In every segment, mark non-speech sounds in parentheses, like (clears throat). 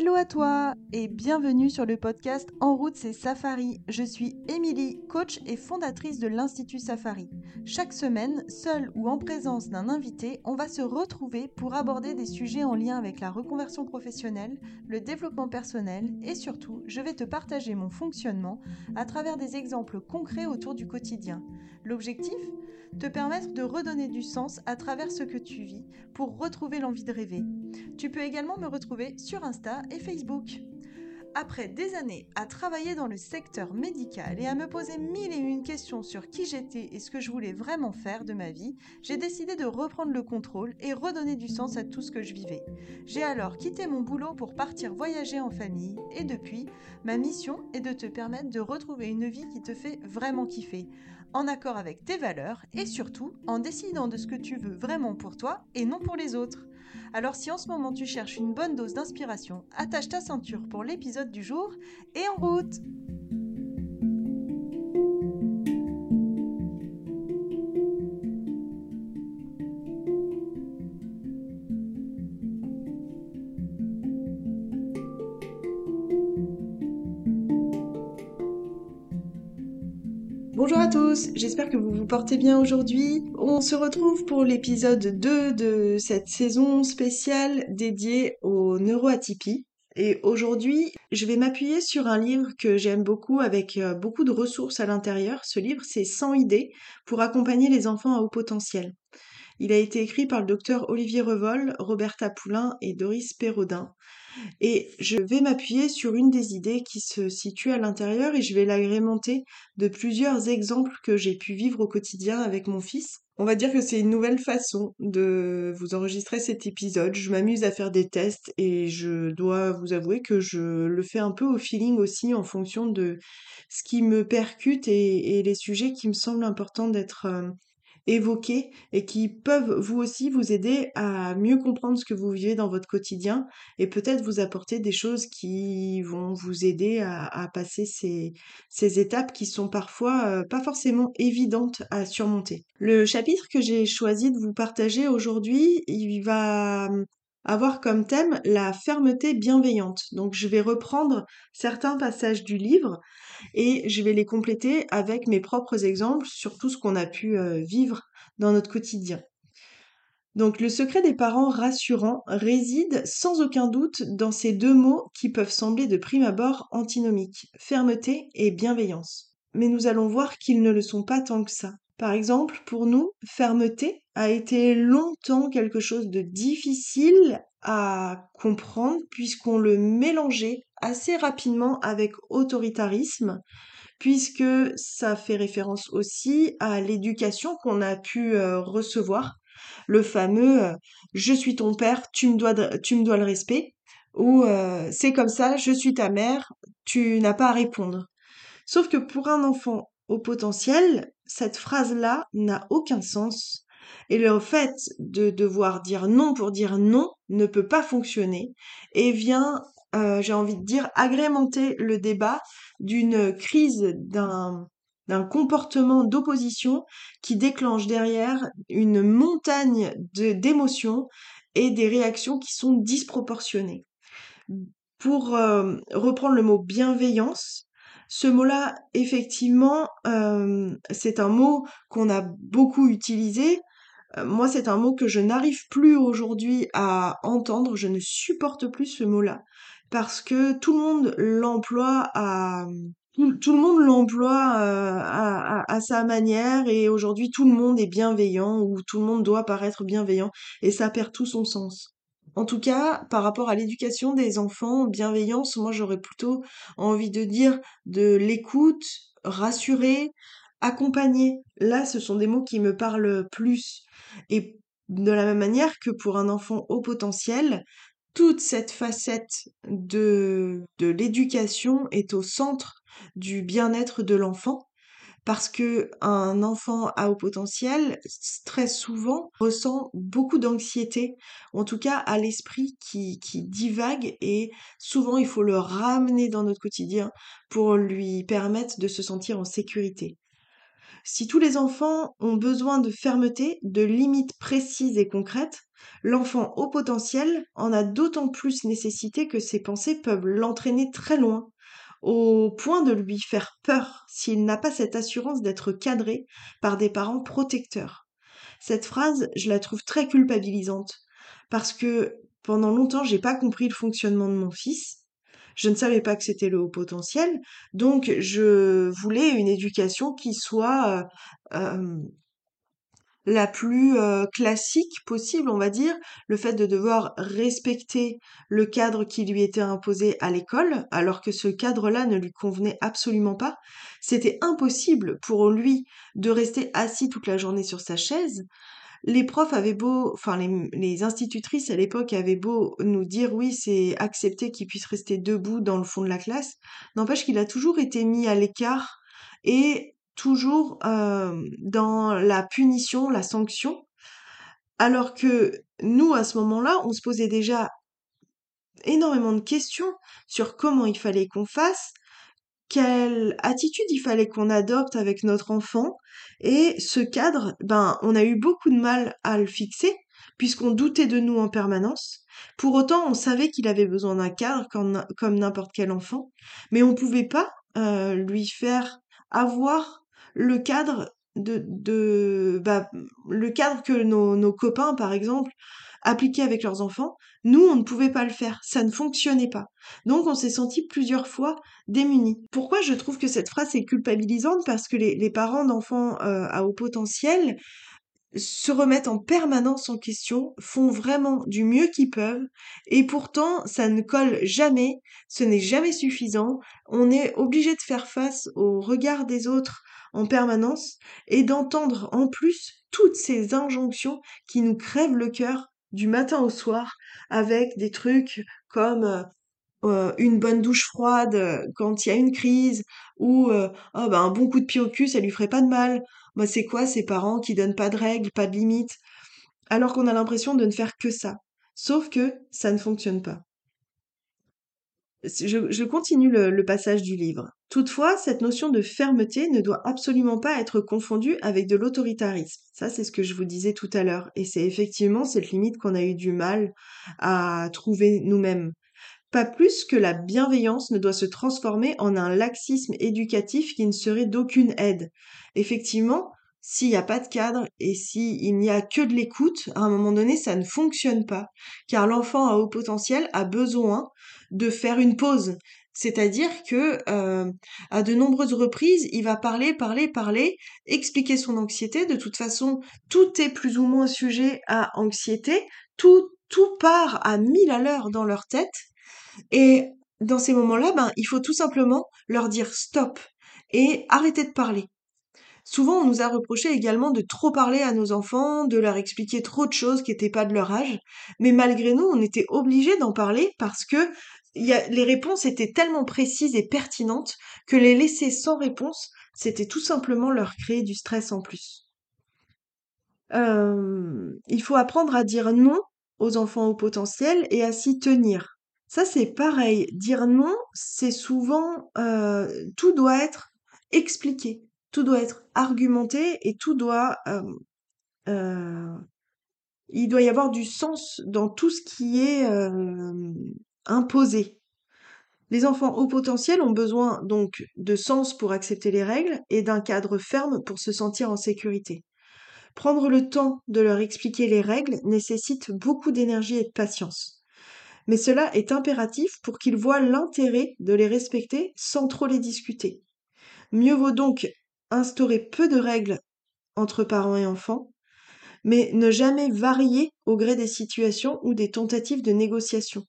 Hello à toi et bienvenue sur le podcast En route c'est Safari. Je suis Émilie, coach et fondatrice de l'Institut Safari. Chaque semaine, seule ou en présence d'un invité, on va se retrouver pour aborder des sujets en lien avec la reconversion professionnelle, le développement personnel et surtout, je vais te partager mon fonctionnement à travers des exemples concrets autour du quotidien. L'objectif? Te permettre de redonner du sens à travers ce que tu vis pour retrouver l'envie de rêver. Tu peux également me retrouver sur Insta et Facebook. Après des années à travailler dans le secteur médical et à me poser mille et une questions sur qui j'étais et ce que je voulais vraiment faire de ma vie, j'ai décidé de reprendre le contrôle et redonner du sens à tout ce que je vivais. J'ai alors quitté mon boulot pour partir voyager en famille et depuis, ma mission est de te permettre de retrouver une vie qui te fait vraiment kiffer, en accord avec tes valeurs et surtout en décidant de ce que tu veux vraiment pour toi et non pour les autres. Alors si en ce moment tu cherches une bonne dose d'inspiration, attache ta ceinture pour l'épisode du jour et en route tous, j'espère que vous vous portez bien aujourd'hui. On se retrouve pour l'épisode 2 de cette saison spéciale dédiée aux neuroatypies. Et aujourd'hui, je vais m'appuyer sur un livre que j'aime beaucoup avec euh, beaucoup de ressources à l'intérieur. Ce livre, c'est 100 idées pour accompagner les enfants à haut potentiel. Il a été écrit par le docteur Olivier Revol, Roberta Poulain et Doris Perraudin. Et je vais m'appuyer sur une des idées qui se situe à l'intérieur et je vais l'agrémenter de plusieurs exemples que j'ai pu vivre au quotidien avec mon fils. On va dire que c'est une nouvelle façon de vous enregistrer cet épisode. Je m'amuse à faire des tests et je dois vous avouer que je le fais un peu au feeling aussi en fonction de ce qui me percute et, les sujets qui me semblent importants d'être évoqués et qui peuvent vous aussi vous aider à mieux comprendre ce que vous vivez dans votre quotidien et peut-être vous apporter des choses qui vont vous aider à, passer ces, ces, étapes qui sont parfois euh, pas forcément évidentes à surmonter. Le chapitre que j'ai choisi de vous partager aujourd'hui, il va avoir comme thème la fermeté bienveillante. Donc je vais reprendre certains passages du livre et je vais les compléter avec mes propres exemples sur tout ce qu'on a pu euh, vivre dans notre quotidien. Donc le secret des parents rassurants réside sans aucun doute dans ces deux mots qui peuvent sembler de prime abord antinomiques, fermeté et bienveillance. Mais nous allons voir qu'ils ne le sont pas tant que ça. Par exemple, pour nous, fermeté a été longtemps quelque chose de difficile à comprendre puisqu'on le mélangeait assez rapidement avec autoritarisme puisque ça fait référence aussi à l'éducation qu'on a pu euh, recevoir, le fameux euh, je suis ton père, tu me dois, le respect, ou euh, c'est comme ça, je suis ta mère, tu n'as pas à répondre. Sauf que pour un enfant au potentiel, cette phrase-là n'a aucun sens. Et le fait de devoir dire non pour dire non ne peut pas fonctionner et vient, euh, j'ai envie de dire, agrémenter le débat d'une crise d'un d'un comportement d'opposition qui déclenche derrière une montagne d'émotions et des réactions qui sont disproportionnées. Pour euh, reprendre le mot bienveillance, ce mot-là, effectivement, euh, c'est un mot qu'on a beaucoup utilisé. Euh, moi, c'est un mot que je n'arrive plus aujourd'hui à entendre. Je ne supporte plus ce mot-là parce que tout le monde l'emploie à tout, le monde l'emploie euh, à, à, sa manière et aujourd'hui tout le monde est bienveillant ou tout le monde doit paraître bienveillant et ça perd tout son sens. En tout cas, par rapport à l'éducation des enfants, bienveillance, moi j'aurais plutôt envie de dire de l'écoute, rassurer, accompagner. Là, ce sont des mots qui me parlent plus. Et de la même manière que pour un enfant au potentiel, toute cette facette de, de l'éducation est au centre du bien-être de l'enfant parce que un enfant à haut potentiel très souvent ressent beaucoup d'anxiété, en tout cas à l'esprit qui, qui divague et souvent il faut le ramener dans notre quotidien pour lui permettre de se sentir en sécurité. Si tous les enfants ont besoin de fermeté, de limites précises et concrètes, l'enfant au potentiel en a d'autant plus nécessité que ses pensées peuvent l'entraîner très loin, au point de lui faire peur s'il n'a pas cette assurance d'être cadré par des parents protecteurs. Cette phrase, je la trouve très culpabilisante parce que pendant longtemps, j'ai pas compris le fonctionnement de mon fils. Je ne savais pas que c'était le haut potentiel, donc je voulais une éducation qui soit euh, euh, la plus euh, classique possible, on va dire, le fait de devoir respecter le cadre qui lui était imposé à l'école, alors que ce cadre-là ne lui convenait absolument pas. C'était impossible pour lui de rester assis toute la journée sur sa chaise. Les profs avaient beau, enfin les, les institutrices à l'époque avaient beau nous dire oui, c'est accepté qu'il puisse rester debout dans le fond de la classe, n'empêche qu'il a toujours été mis à l'écart et toujours euh, dans la punition, la sanction, alors que nous, à ce moment-là, on se posait déjà énormément de questions sur comment il fallait qu'on fasse, quelle attitude il fallait qu'on adopte avec notre enfant. Et ce cadre, ben, on a eu beaucoup de mal à le fixer, puisqu'on doutait de nous en permanence. Pour autant, on savait qu'il avait besoin d'un cadre comme, n'importe quel enfant, mais on ne pouvait pas euh, lui faire avoir le cadre de, de bah, le cadre que nos, copains, par exemple, appliquaient avec leurs enfants, nous, on ne pouvait pas le faire. Ça ne fonctionnait pas. Donc, on s'est senti plusieurs fois démunis. Pourquoi je trouve que cette phrase est culpabilisante? Parce que les, les parents d'enfants euh, à haut potentiel se remettent en permanence en question, font vraiment du mieux qu'ils peuvent, et pourtant ça ne colle jamais, ce n'est jamais suffisant, on est obligé de faire face au regard des autres en permanence et d'entendre en plus toutes ces injonctions qui nous crèvent le cœur du matin au soir avec des trucs comme euh, une bonne douche froide euh, quand il y a une crise ou oh, un bon coup de pied au cul ça lui ferait pas de mal. Moi c'est quoi ces parents qui donnent pas de règles, pas de limites alors qu'on a l'impression de ne faire que ça? Sauf que ça ne fonctionne pas. Je, continue le, passage du livre. Toutefois, cette notion de fermeté ne doit absolument pas être confondue avec de l'autoritarisme. Ça, c'est ce que je vous disais tout à l'heure. Et c'est effectivement cette limite qu'on a eu du mal à trouver nous-mêmes. Pas plus que la bienveillance ne doit se transformer en un laxisme éducatif qui ne serait d'aucune aide. Effectivement, s'il n'y a pas de cadre et s'il n'y a que de l'écoute, à un moment donné, ça ne fonctionne pas. Car l'enfant à haut potentiel a besoin de faire une pause. C'est-à-dire que euh, à de nombreuses reprises, il va parler, parler, parler, expliquer son anxiété. De toute façon, tout est plus ou moins sujet à anxiété. Tout, tout part à mille à l'heure dans leur tête. Et dans ces moments-là, ben, il faut tout simplement leur dire stop et arrêter de parler. Souvent, on nous a reproché également de trop parler à nos enfants, de leur expliquer trop de choses qui n'étaient pas de leur âge. Mais malgré nous, on était obligés d'en parler parce que les réponses étaient tellement précises et pertinentes que les laisser sans réponse, c'était tout simplement leur créer du stress en plus. Il faut apprendre à dire non aux enfants au potentiel et à s'y tenir. Ça, c'est pareil. Dire non, c'est souvent... Euh, tout doit être expliqué tout doit être argumenté et tout doit euh, il doit y avoir du sens dans tout ce qui est imposé. Les enfants au potentiel ont besoin donc de sens pour accepter les règles et d'un cadre ferme pour se sentir en sécurité. Prendre le temps de leur expliquer les règles nécessite beaucoup d'énergie et de patience. Mais cela est impératif pour qu'ils voient l'intérêt de les respecter sans trop les discuter. Mieux vaut donc instaurer peu de règles entre parents et enfants, mais ne jamais varier au gré des situations ou des tentatives de négociation.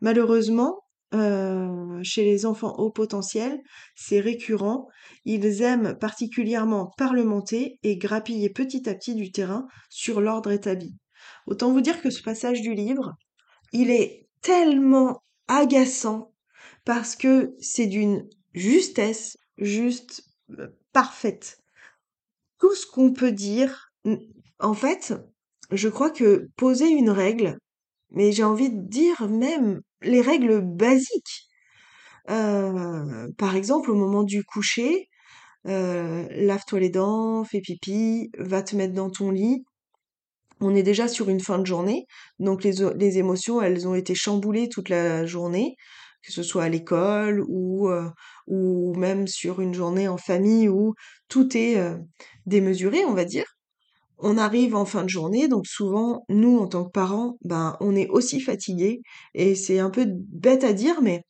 Malheureusement, euh, chez les enfants haut potentiel, c'est récurrent. Ils aiment particulièrement parlementer et grappiller petit à petit du terrain sur l'ordre établi. Autant vous dire que ce passage du livre, il est tellement agaçant parce que c'est d'une justesse juste euh, parfaite. Tout ce qu'on peut dire, en fait, je crois que poser une règle, mais j'ai envie de dire même les règles basiques. Euh, par exemple, au moment du coucher, euh, lave-toi les dents, fais pipi, va te mettre dans ton lit. On est déjà sur une fin de journée, donc les, émotions, elles ont été chamboulées toute la journée, que ce soit à l'école ou, euh, ou même sur une journée en famille où tout est euh, démesuré, on va dire. On arrive en fin de journée, donc souvent, nous, en tant que parents, ben, on est aussi fatigués, et c'est un peu bête à dire, mais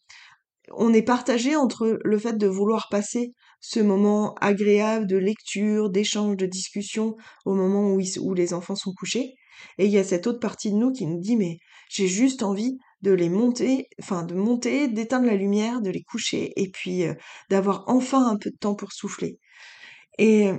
on est partagé entre le fait de vouloir passer ce moment agréable de lecture, d'échange, de discussion au moment où, les enfants sont couchés. Et il y a cette autre partie de nous qui nous dit mais j'ai juste envie de les monter, enfin de monter, d'éteindre la lumière, de les coucher et puis euh, d'avoir enfin un peu de temps pour souffler. Et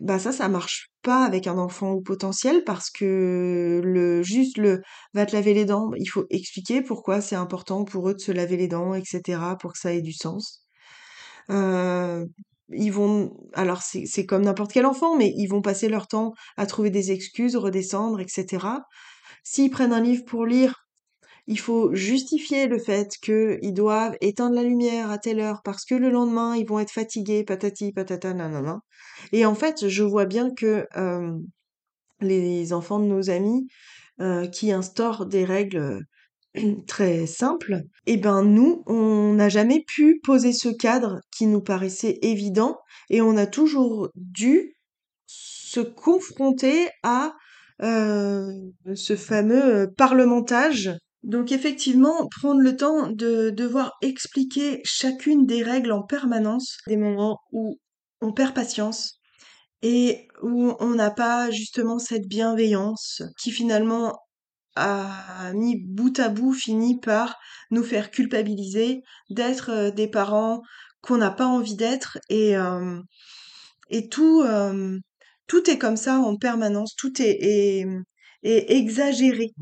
bah ça, ça marche pas avec un enfant au potentiel parce que le juste le va te laver les dents, il faut expliquer pourquoi c'est important pour eux de se laver les dents, etc., pour que ça ait du sens. Euh, ils vont, alors c'est comme n'importe quel enfant, mais ils vont passer leur temps à trouver des excuses, redescendre, etc. S'ils prennent un livre pour lire, il faut justifier le fait qu'ils doivent éteindre la lumière à telle heure parce que le lendemain ils vont être fatigués, patati patata nanana. Et en fait, je vois bien que euh, les enfants de nos amis euh, qui instaurent des règles (clears throat) très simples, eh ben nous, on n'a jamais pu poser ce cadre qui nous paraissait évident et on a toujours dû se confronter à euh, ce fameux parlementage. Donc effectivement, prendre le temps de devoir expliquer chacune des règles en permanence, des moments où on perd patience et où on n'a pas justement cette bienveillance qui finalement a mis bout à bout fini par nous faire culpabiliser d'être euh, des parents qu'on n'a pas envie d'être et euh, tout euh, tout est comme ça en permanence, tout est, exagéré.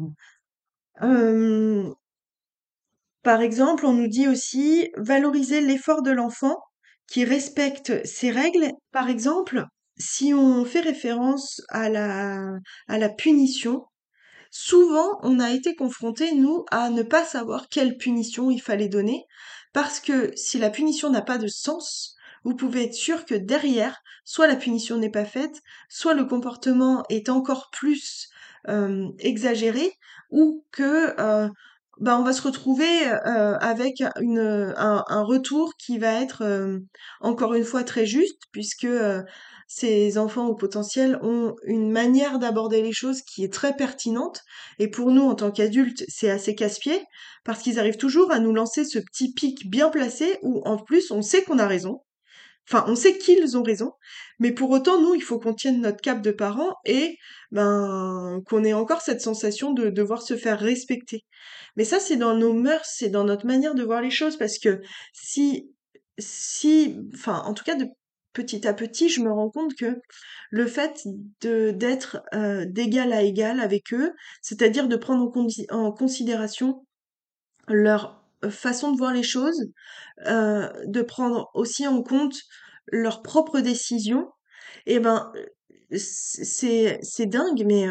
Par exemple, on nous dit aussi valoriser l'effort de l'enfant qui respecte ses règles. Par exemple, si on fait référence à la punition, souvent on a été confronté, nous, à ne pas savoir quelle punition il fallait donner, parce que si la punition n'a pas de sens, vous pouvez être sûr que derrière, soit la punition n'est pas faite, soit le comportement est encore plus euh, exagéré, ou que euh, ben, on va se retrouver euh, avec une, un, retour qui va être euh, encore une fois très juste, puisque ces enfants au potentiel ont une manière d'aborder les choses qui est très pertinente. Et pour nous, en tant qu'adultes, c'est assez casse-pied, parce qu'ils arrivent toujours à nous lancer ce petit pic bien placé où en plus on sait qu'on a raison. Enfin, on sait qu'ils ont raison, mais pour autant, nous, il faut qu'on tienne notre cap de parents et ben qu'on ait encore cette sensation de devoir se faire respecter. Mais ça, c'est dans nos mœurs, c'est dans notre manière de voir les choses, parce que si, si, enfin, en tout cas, de petit à petit, je me rends compte que le fait d'être euh, d'égal à égal avec eux, c'est-à-dire de prendre en, considération leur façon de voir les choses, euh, de prendre aussi en compte leurs propres décisions, et ben c'est dingue, mais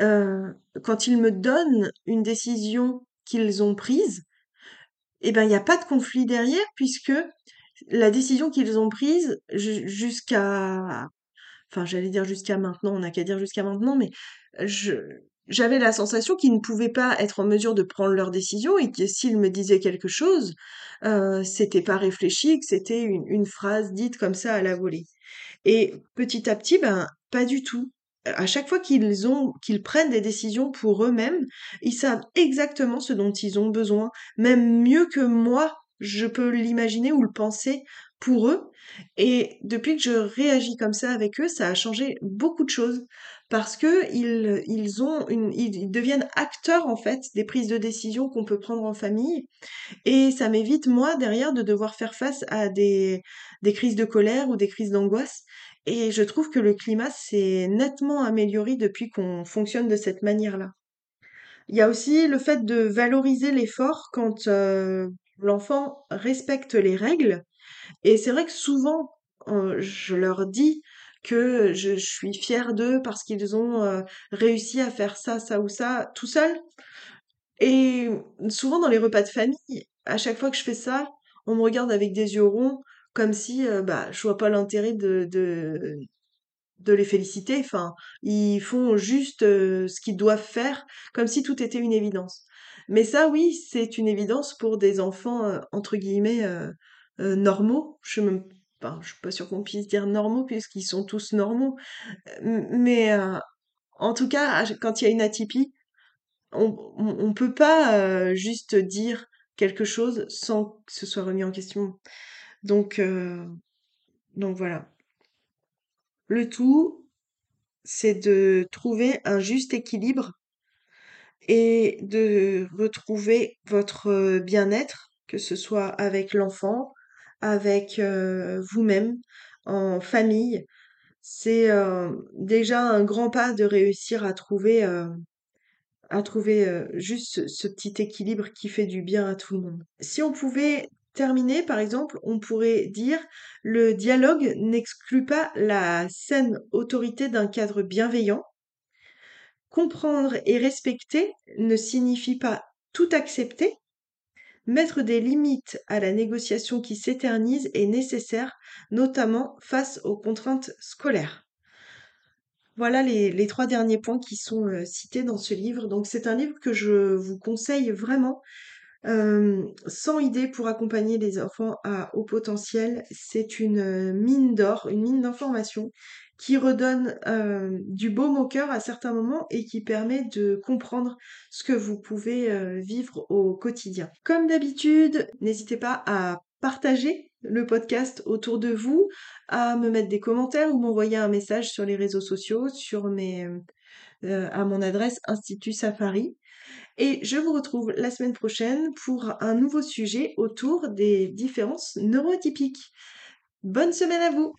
euh, quand ils me donnent une décision qu'ils ont prise, et ben il n'y a pas de conflit derrière puisque la décision qu'ils ont prise jusqu'à enfin j'allais dire jusqu'à maintenant, on n'a qu'à dire jusqu'à maintenant, mais j'avais la sensation qu'ils ne pouvaient pas être en mesure de prendre leurs décisions et que s'ils me disaient quelque chose, euh, c'était pas réfléchi, que c'était une, une phrase dite comme ça à la volée. Et petit à petit, ben pas du tout. À chaque fois qu'ils ont qu'ils prennent des décisions pour eux-mêmes, ils savent exactement ce dont ils ont besoin, même mieux que moi, je peux l'imaginer ou le penser pour eux. Et depuis que je réagis comme ça avec eux, ça a changé beaucoup de choses parce que ils, ils ont une, ils deviennent acteurs en fait des prises de décision qu'on peut prendre en famille et ça m'évite moi derrière de devoir faire face à des des crises de colère ou des crises d'angoisse et je trouve que le climat s'est nettement amélioré depuis qu'on fonctionne de cette manière-là. Il y a aussi le fait de valoriser l'effort quand euh, l'enfant respecte les règles et c'est vrai que souvent euh, je leur dis que je, suis fière d'eux parce qu'ils ont euh, réussi à faire ça, ça ou ça tout seuls. Et souvent dans les repas de famille, à chaque fois que je fais ça, on me regarde avec des yeux ronds, comme si, heu, bah, je vois pas l'intérêt de de les féliciter. Enfin, ils font juste, ce qu'ils doivent faire, comme si tout était une évidence. Mais ça, oui, c'est une évidence pour des enfants, heu, entre guillemets, heu heu, «normaux». Je je suis pas sûre qu'on puisse dire normaux puisqu'ils sont tous normaux. Mais, en tout cas, quand il y a une atypie, on on peut pas, juste dire quelque chose sans que ce soit remis en question. Donc, donc voilà. Le tout, c'est de trouver un juste équilibre et de retrouver votre, heu, bien-être, que ce soit avec l'enfant, avec, heu, vous-même, en famille. C'est, heu, déjà un grand pas de réussir à trouver, à trouver, juste ce petit équilibre qui fait du bien à tout le monde. Si on pouvait terminer, par exemple, on pourrait dire: «Le dialogue n'exclut pas la saine autorité d'un cadre bienveillant. Comprendre et respecter ne signifie pas tout accepter. Mettre des limites à la négociation qui s'éternise est nécessaire, notamment face aux contraintes scolaires». Voilà les 3 derniers points qui sont, heu, cités dans ce livre. Donc c'est un livre que je vous conseille vraiment. Hem, 100 idées pour accompagner les enfants à haut potentiel. C'est une, heu, mine d'or, une mine d'informations qui redonne, heu, du baume au cœur à certains moments et qui permet de comprendre ce que vous pouvez, heu, vivre au quotidien. Comme d'habitude, n'hésitez pas à partager le podcast autour de vous, à me mettre des commentaires ou m'envoyer un message sur les réseaux sociaux, sur mes, à mon adresse Institut Safari. Et je vous retrouve la semaine prochaine pour un nouveau sujet autour des différences neuroatypiques. Bonne semaine à vous!